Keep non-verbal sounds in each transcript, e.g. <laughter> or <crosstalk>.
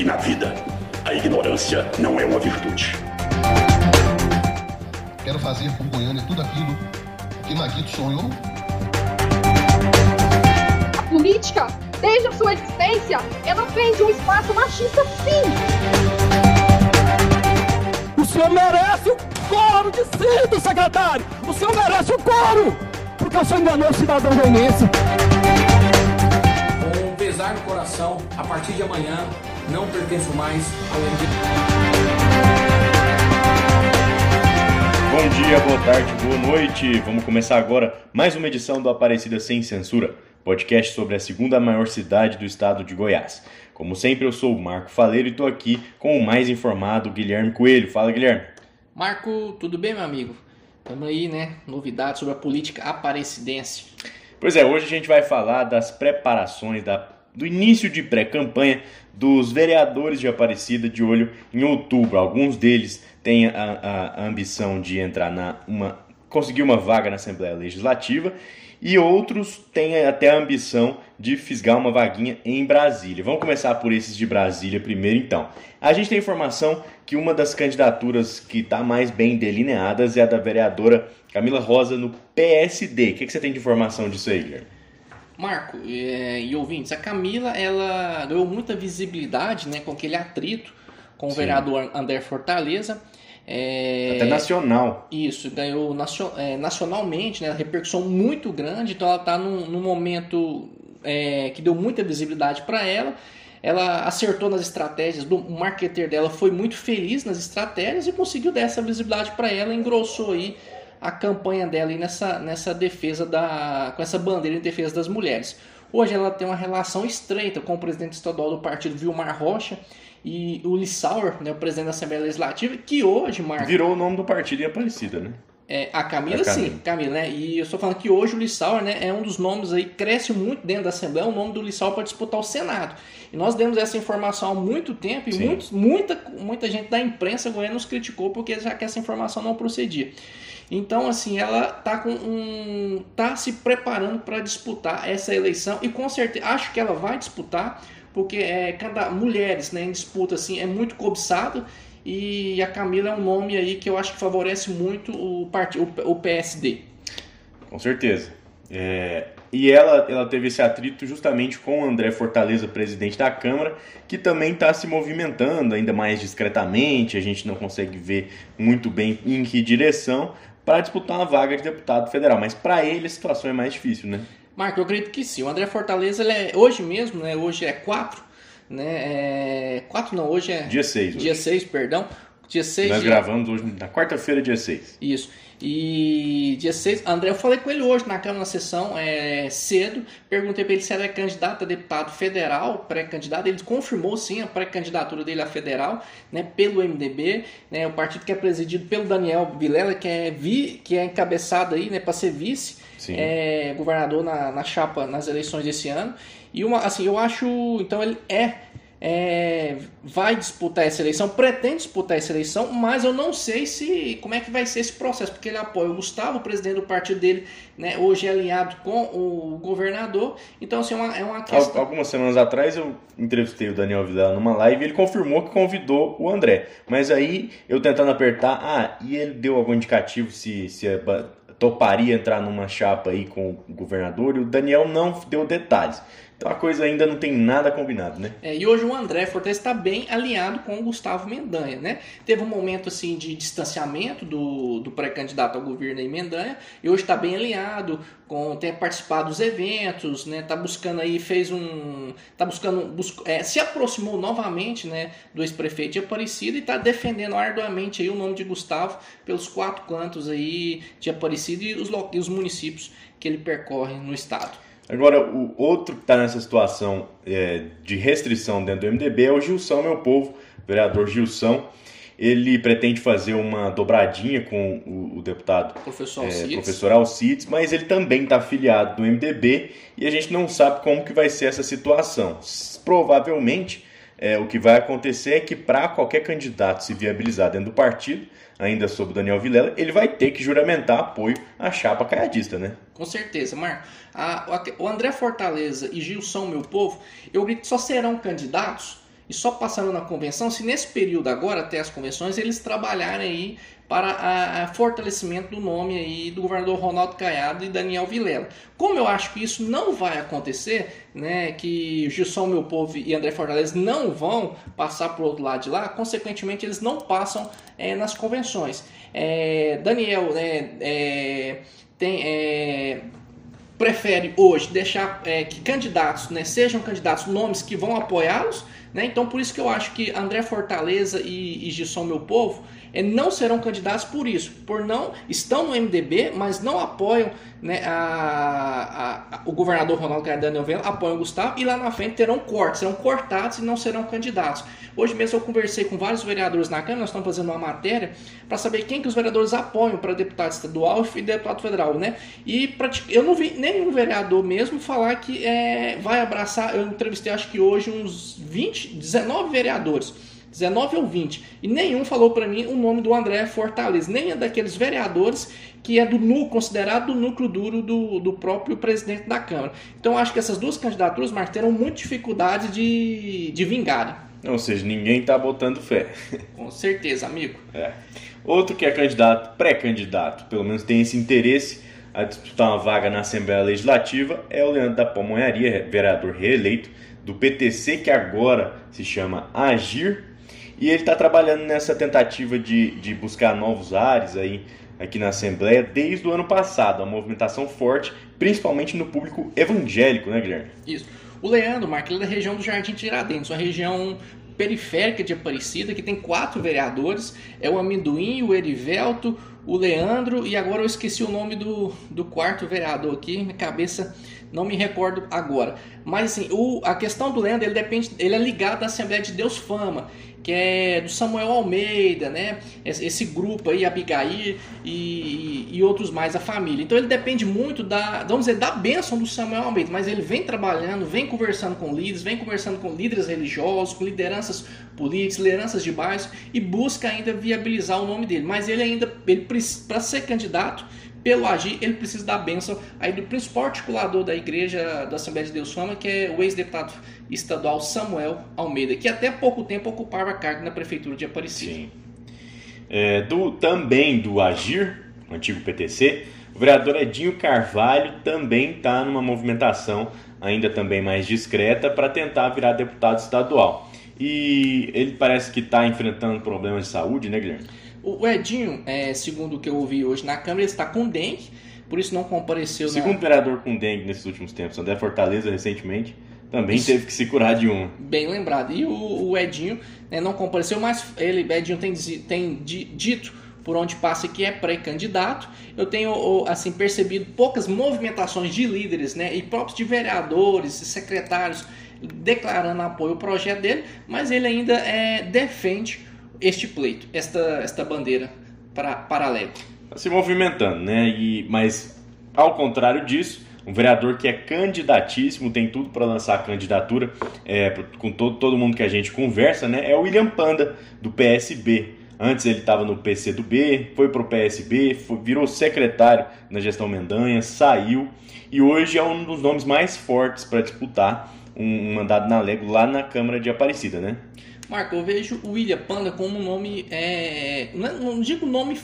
E na vida, a ignorância não é uma virtude. Quero fazer por Goiânia tudo aquilo que Maguito sonhou. A política, desde a sua existência, ela prende um espaço machista sim. O senhor merece o coro de cinto, secretário! O senhor merece o coro! Porque o senhor enganou o cidadão goianense. Com pesar no coração, a partir de amanhã, não pertenço mais ao. Bom dia, boa tarde, boa noite. Vamos começar agora mais uma edição do Aparecida Sem Censura, podcast sobre a segunda maior cidade do estado de Goiás. Como sempre, eu sou o Marco Faleiro e estou aqui com o mais informado Guilherme Coelho. Fala, Guilherme. Marco, tudo bem, meu amigo? Estamos aí, né? Novidades sobre a política aparecidense. Pois é, hoje a gente vai falar das preparações da, do início de pré-campanha dos vereadores de Aparecida de olho em outubro. Alguns deles têm a, a, a ambição de entrar na uma conseguir uma vaga na Assembleia Legislativa e outros têm até a ambição de fisgar uma vaguinha em Brasília. Vamos começar por esses de Brasília primeiro, então. A gente tem informação que uma das candidaturas que está mais bem delineadas é a da vereadora Camila Rosa no PSD. O que, que você tem de informação disso aí, Guilherme? Marco é, e ouvintes, a Camila ela ganhou muita visibilidade né, com aquele atrito com o Sim. vereador André Fortaleza. É, Até nacional. Isso, ganhou nacio- é, nacionalmente, né, repercussão muito grande, então ela está num, num momento é, que deu muita visibilidade para ela. Ela acertou nas estratégias, do, o marketer dela foi muito feliz nas estratégias e conseguiu dar essa visibilidade para ela, engrossou aí a campanha dela nessa, nessa defesa da. com essa bandeira em defesa das mulheres. Hoje ela tem uma relação estreita com o presidente estadual do partido, Vilmar Rocha, e o Lissauer, né, o presidente da Assembleia Legislativa, que hoje, Marco. Virou o nome do partido em Aparecida, né? É, a Camila, Camila. sim, Camila, né? E eu estou falando que hoje o Lissauer né, é um dos nomes aí, cresce muito dentro da Assembleia, é o nome do Lissauer para disputar o Senado. E nós demos essa informação há muito tempo e muitos- muita, muita gente da imprensa goiana nos criticou porque já que essa informação não procedia. Então, assim, ela tá com um. tá se preparando para disputar essa eleição e com certeza acho que ela vai disputar, porque é, cada mulheres né, em disputa assim, é muito cobiçado. E a Camila é um nome aí que eu acho que favorece muito o, partido, o PSD. Com certeza. É, e ela, ela teve esse atrito justamente com o André Fortaleza, presidente da Câmara, que também está se movimentando ainda mais discretamente, a gente não consegue ver muito bem em que direção, para disputar uma vaga de deputado federal. Mas para ele a situação é mais difícil, né? Marco, eu acredito que sim. O André Fortaleza, ele é, hoje mesmo, né? Hoje é 4, né? É, 4 não, hoje é. Dia 6 hoje. Dia 6, perdão. Dia 6 Nós de- gravamos hoje na quarta-feira, dia 6. Isso. E dia 6, André, eu falei com ele hoje na Câmara na sessão é, cedo. Perguntei para ele se era candidato a deputado federal, pré-candidato. Ele confirmou sim a pré-candidatura dele a federal, né, pelo MDB, né, o partido que é presidido pelo Daniel Vilela, que é, vi, que é encabeçado aí, né, para ser vice é, governador na, na chapa nas eleições desse ano. E uma, assim, eu acho. Então ele é, é, vai disputar essa eleição, pretende disputar essa eleição, mas eu não sei se como é que vai ser esse processo, porque ele apoia o Gustavo, o presidente do partido dele, né, hoje é alinhado com o governador. Então, assim, é uma, é uma questão. Algumas semanas atrás eu entrevistei o Daniel Vilela numa live e ele confirmou que convidou o André. Mas aí eu tentando apertar, ah, e ele deu algum indicativo se, se é toparia entrar numa chapa aí com o governador e o Daniel não deu detalhes. Então a coisa ainda não tem nada combinado, né? É, e hoje o André Fortaleza está bem alinhado com o Gustavo Mendanha, né? Teve um momento assim de distanciamento do, do pré-candidato ao governo em Mendanha e hoje está bem alinhado, com tem participado dos eventos, né? Tá buscando aí fez um, tá buscando bus- é, se aproximou novamente, né? Do ex-prefeito de Aparecida e está defendendo arduamente aí o nome de Gustavo pelos quatro cantos aí de Aparecida e os, e os municípios que ele percorre no estado. Agora, o outro que está nessa situação é, de restrição dentro do MDB é o Gilson, meu povo, vereador Gilson. Ele pretende fazer uma dobradinha com o, o deputado Professor é, Alcides. professor Alcides, mas ele também está afiliado no MDB e a gente não sabe como que vai ser essa situação. Provavelmente, é, o que vai acontecer é que para qualquer candidato se viabilizar dentro do partido, ainda sob o Daniel Vilela, ele vai ter que juramentar apoio à chapa caiadista, né? Com certeza, Marco. O André Fortaleza e Gilson, meu povo, eu acredito que só serão candidatos e só passando na convenção, se nesse período agora, até as convenções, eles trabalharem aí para a fortalecimento do nome aí do governador Ronaldo Caiado e Daniel Vilela. Como eu acho que isso não vai acontecer, né, que Gilson Meu Povo e André Fortaleza não vão passar o outro lado de lá, consequentemente eles não passam é, nas convenções. É, Daniel né, é, tem, é, prefere hoje deixar é, que candidatos né, sejam candidatos nomes que vão apoiá-los, né? então por isso que eu acho que André Fortaleza e, e Gilson Meu Povo não serão candidatos por isso, por não estão no MDB, mas não apoiam né, a, a, a, o governador Ronaldo Caiado Vela, apoiam o Gustavo e lá na frente terão cortes, serão cortados e não serão candidatos. Hoje mesmo eu conversei com vários vereadores na Câmara, nós estamos fazendo uma matéria para saber quem que os vereadores apoiam para deputado estadual e deputado federal, né? E eu não vi nenhum vereador mesmo falar que é, vai abraçar, eu entrevistei acho que hoje uns 20, 19 vereadores 19 ou 20, e nenhum falou para mim o nome do André Fortaleza, nem é daqueles vereadores que é do núcleo, considerado do núcleo duro do, do próprio presidente da Câmara. Então acho que essas duas candidaturas, Marcos, terão muita dificuldade de, de vingarem. Ou seja, ninguém está botando fé. <laughs> Com certeza, amigo. É. Outro que é candidato, pré-candidato, pelo menos tem esse interesse a disputar uma vaga na Assembleia Legislativa, é o Leandro da Pamonharia, vereador reeleito do PTC, que agora se chama Agir, e ele está trabalhando nessa tentativa de, de buscar novos ares aí aqui na Assembleia desde o ano passado. Uma movimentação forte, principalmente no público evangélico, né, Guilherme? Isso. O Leandro, Marco, ele é da região do Jardim Tiradentes, uma região periférica de Aparecida, que tem quatro vereadores. É o Amendoim, o Erivelto, o Leandro e agora eu esqueci o nome do, do quarto vereador aqui, minha cabeça não me recordo agora. Mas assim, o, a questão do Leandro, ele depende, ele é ligado à Assembleia de Deus Fama que é do Samuel Almeida, né? Esse grupo aí, Abigail e, e, outros mais, a família. Então ele depende muito da, vamos dizer, da bênção do Samuel Almeida, mas ele vem trabalhando, vem conversando com líderes, vem conversando com líderes religiosos, com lideranças políticas, lideranças de bairros e busca ainda viabilizar o nome dele. Mas ele ainda, ele para ser candidato, pelo agir, ele precisa da bênção aí do principal articulador da igreja da Assembleia de Deus Fama, que é o ex-deputado estadual Samuel Almeida, que até pouco tempo ocupava cargo na prefeitura de Aparecida. Sim. É, do, também do Agir, antigo PTC, o vereador Edinho Carvalho também está numa movimentação ainda também mais discreta para tentar virar deputado estadual. E ele parece que está enfrentando problemas de saúde, né, Guilherme? O Edinho, é, segundo o que eu ouvi hoje na Câmara, ele está com dengue, por isso não compareceu. Segundo na... vereador com dengue nesses últimos tempos, André Fortaleza recentemente também isso. teve que se curar de um. Bem lembrado. E o, o Edinho né, não compareceu, mas ele, Edinho, tem, tem dito por onde passa que é pré-candidato. Eu tenho assim percebido poucas movimentações de líderes, né, e próprios de vereadores, secretários declarando apoio ao projeto dele, mas ele ainda é, defende este pleito, esta, esta bandeira para, paralela. Está se movimentando, né? E, mas, ao contrário disso, um vereador que é candidatíssimo, tem tudo para lançar a candidatura, é, com todo, todo mundo que a gente conversa, né? É o William Panda, do PSB. Antes ele estava no PCdoB, foi para o PSB, foi, virou secretário na gestão Mendanha, saiu e hoje é um dos nomes mais fortes para disputar um, um mandato na Lego lá na Câmara de Aparecida, né? Marco, eu vejo o William Panda como um nome, é, não, não digo nome,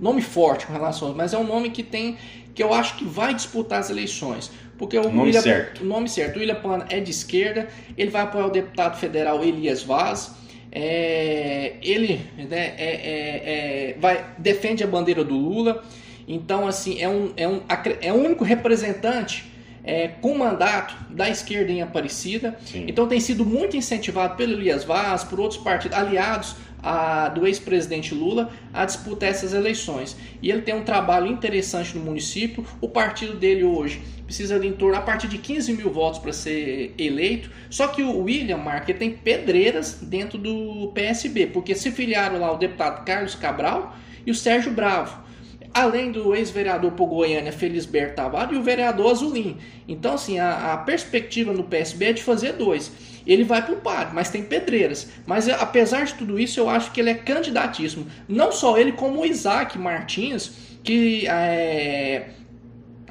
nome forte com relação, mas é um nome que tem, que eu acho que vai disputar as eleições. Porque o, nome William, certo. o nome certo, o William Panda é de esquerda, ele vai apoiar o deputado federal Elias Vaz, é, ele né, é, é, é vai, defende a bandeira do Lula, então assim é um, é um, é o único representante é, com mandato da esquerda em Aparecida. Sim. Então tem sido muito incentivado pelo Elias Vaz, por outros partidos aliados a, do ex-presidente Lula a disputar essas eleições. E ele tem um trabalho interessante no município. O partido dele hoje precisa de em torno a partir de 15 mil votos para ser eleito. Só que o William Marque tem pedreiras dentro do PSB, porque se filiaram lá o deputado Carlos Cabral e o Sérgio Bravo além do ex-vereador por Goiânia, Felisberto Tavares, e o vereador Azulim. Então, assim, a, a, perspectiva no PSB é de fazer dois. Ele vai para o par, mas tem pedreiras. Mas apesar de tudo isso, eu acho que ele é candidatíssimo. Não só ele, como o Isaac Martins, que é,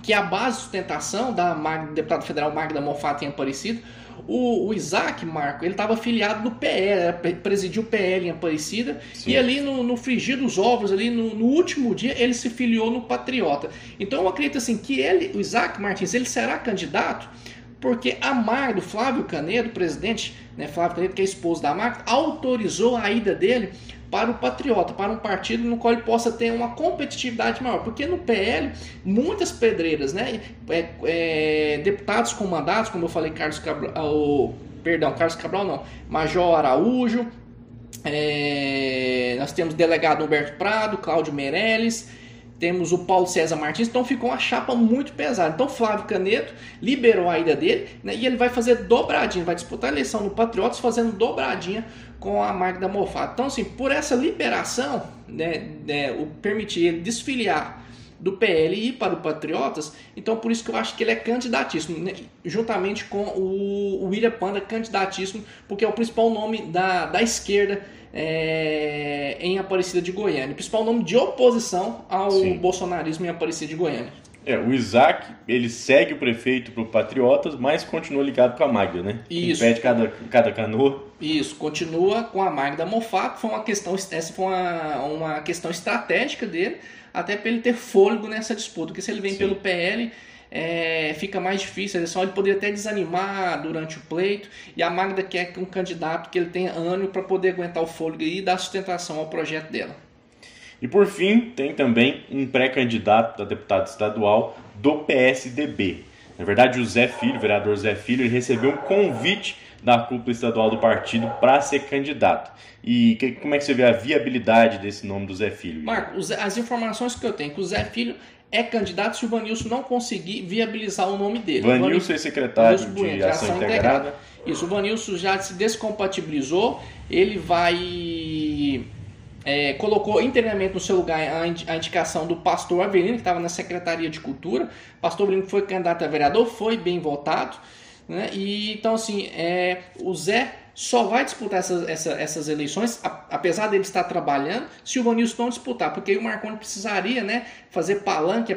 que a base de sustentação da deputada federal Magda Mofato em Aparecido. O, o Isaac, Marco, ele estava afiliado no PL, presidiu o PL em Aparecida, Sim. e ali no, no frigir dos ovos, ali no, no, último dia, ele se filiou no Patriota. Então eu acredito assim que ele, o Isaac Martins, ele será candidato porque a Magda, Flávio Canedo, presidente, né, Flávio Canedo, que é esposo da Magda, autorizou a ida dele para o Patriota, para um partido no qual ele possa ter uma competitividade maior. Porque no PL, muitas pedreiras, né, é, é, deputados com mandatos, como eu falei, Carlos Cabral, ah, o, perdão, Carlos Cabral não, Major Araújo, é, nós temos delegado Humberto Prado, Cláudio Meirelles, temos o Paulo César Martins, então ficou uma chapa muito pesada. Então Flávio Caneto liberou a ida dele né, e ele vai fazer dobradinha, vai disputar a eleição no Patriotas fazendo dobradinha com a Magda Mofato. Então, assim, por essa liberação, né, né, o permitir ele desfiliar do PL e ir para o Patriotas, então por isso que eu acho que ele é candidatíssimo, né, juntamente com o, William Panda, candidatíssimo, porque é o principal nome da, da esquerda é, em Aparecida de Goiânia, o principal nome de oposição ao Sim. bolsonarismo em Aparecida de Goiânia. É, o Isaac, ele segue o prefeito para o Patriotas, mas continua ligado com a Magda, né? Isso. Impede cada, cada canoa. Isso, continua com a Magda Mofato, foi uma questão, essa foi uma, uma questão estratégica dele, até para ele ter fôlego nessa disputa, porque se ele vem Sim. pelo PL, é, fica mais difícil, ele só ele poderia até desanimar durante o pleito, e a Magda quer um candidato que ele tenha ânimo para poder aguentar o fôlego e dar sustentação ao projeto dela. E por fim, tem também um pré-candidato a deputado estadual do PSDB. Na verdade, o Zé Filho, o vereador Zé Filho, ele recebeu um convite da cúpula estadual do partido para ser candidato. E que, como é que você vê a viabilidade desse nome do Zé Filho? Marco, as informações que eu tenho que o Zé Filho é candidato se o Vanilson não conseguir viabilizar o nome dele. Vanilson, Vanilson é secretário Vanilson de, de Ação, Ação integrada. integrada. Isso, o Vanilson já se descompatibilizou, ele vai é, colocou inteiramente no seu lugar a, indicação do pastor Avelino, que estava na Secretaria de Cultura. Pastor Avelino foi candidato a vereador, foi bem votado. Né? E, então, assim, é, o Zé só vai disputar essas, essa, essas eleições, apesar dele estar trabalhando, se o Vanilson não disputar, porque aí o Marconi precisaria né, fazer palanque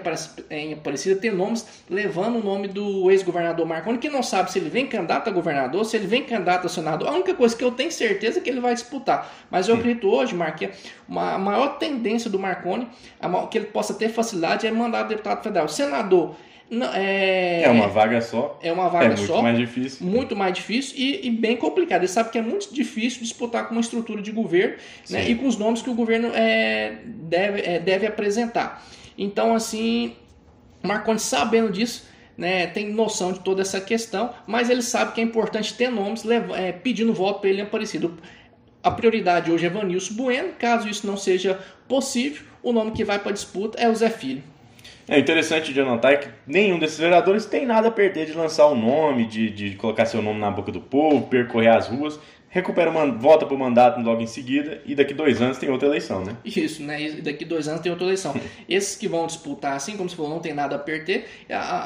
em Aparecida, ter nomes levando o nome do ex-governador Marconi, que não sabe se ele vem candidato a governador, se ele vem candidato a senador. A única coisa que eu tenho certeza é que ele vai disputar. Mas eu acredito hoje, Marque, uma, a maior tendência do Marconi, a maior, que ele possa ter facilidade, é mandar deputado federal. Senador, não, é... é uma vaga só. É uma vaga só. É muito mais difícil. Muito mais difícil e, e, bem complicado. Ele sabe que é muito difícil disputar com uma estrutura de governo né, e com os nomes que o governo é, deve, é, deve apresentar. Então, assim, Marconi sabendo disso, né, tem noção de toda essa questão, mas ele sabe que é importante ter nomes é, pedindo voto para ele aparecido. A prioridade hoje é Vanilson Bueno. Caso isso não seja possível, o nome que vai para a disputa é o Zé Filho. É interessante de anotar que nenhum desses vereadores tem nada a perder de lançar o nome, de, de colocar seu nome na boca do povo, percorrer as ruas, recupera, volta para o mandato logo em seguida e daqui dois anos tem outra eleição, né? Isso, né? E daqui dois anos tem outra eleição. <laughs> Esses que vão disputar, assim como você falou, não tem nada a perder,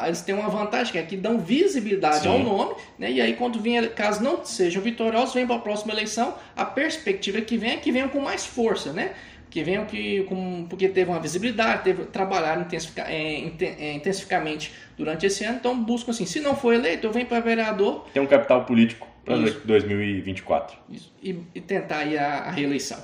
eles têm uma vantagem que é que dão visibilidade Sim. ao nome, né? E aí quando vem, caso não sejam vitoriosos, vem para a próxima eleição, a perspectiva que vem é que venham com mais força, né? Que venham que, com, porque teve uma visibilidade, teve, trabalharam intensific, é, é, intensificamente durante esse ano, então buscam assim, se não for eleito, eu venho para vereador. Tem um capital político para 2024. Isso, e, e tentar aí a, a reeleição.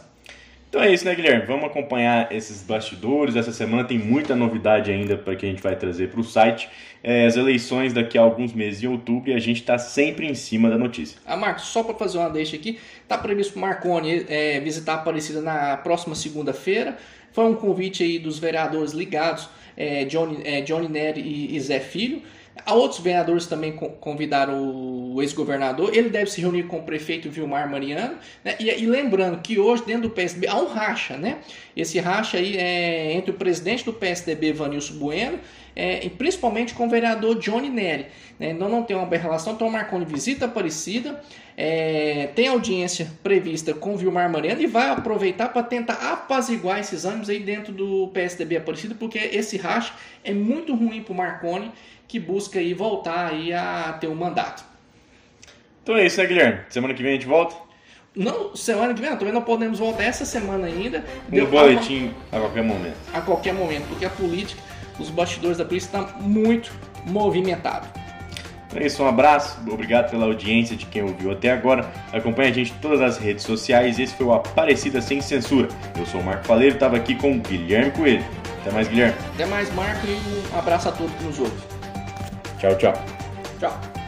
Então é isso, né, Guilherme? Vamos acompanhar esses bastidores. Essa semana tem muita novidade ainda para que a gente vai trazer para o site. É, as eleições daqui a alguns meses em outubro e a gente está sempre em cima da notícia. Ah, Marcos, só para fazer uma deixa aqui, está previsto o Marconi é, visitar a Aparecida na próxima segunda-feira. Foi um convite aí dos vereadores ligados, é, Johnny, é, Johnny Nery e, e Zé Filho. Outros vereadores também convidaram o ex-governador. Ele deve se reunir com o prefeito Vilmar Mariano. Né? E, e, lembrando que hoje, dentro do PSDB, há um racha. Né? Esse racha aí é entre o presidente do PSDB, Vanilson Bueno, é, e principalmente com o vereador Johnny Neri. Né? Então não tem uma boa relação. Então o Marconi visita Aparecida, é, tem audiência prevista com o Vilmar Mariano e vai aproveitar para tentar apaziguar esses ânimos aí dentro do PSDB Aparecida, porque esse racha é muito ruim para o Marconi que busca aí voltar aí a ter um mandato. Então é isso, né, Guilherme? Semana que vem a gente volta? Não, semana que vem, não, também não podemos voltar essa semana ainda. Um boletim a, a qualquer momento. A qualquer momento, porque a política os bastidores da polícia está muito movimentado. É isso, um abraço, obrigado pela audiência de quem ouviu até agora. Acompanhe a gente em todas as redes sociais. Esse foi o Aparecida Sem Censura. Eu sou o Marco Faleiro, estava aqui com o Guilherme Coelho. Até mais, Guilherme. Até mais, Marco, e um abraço a todos que nos ouvem. 叫叫叫。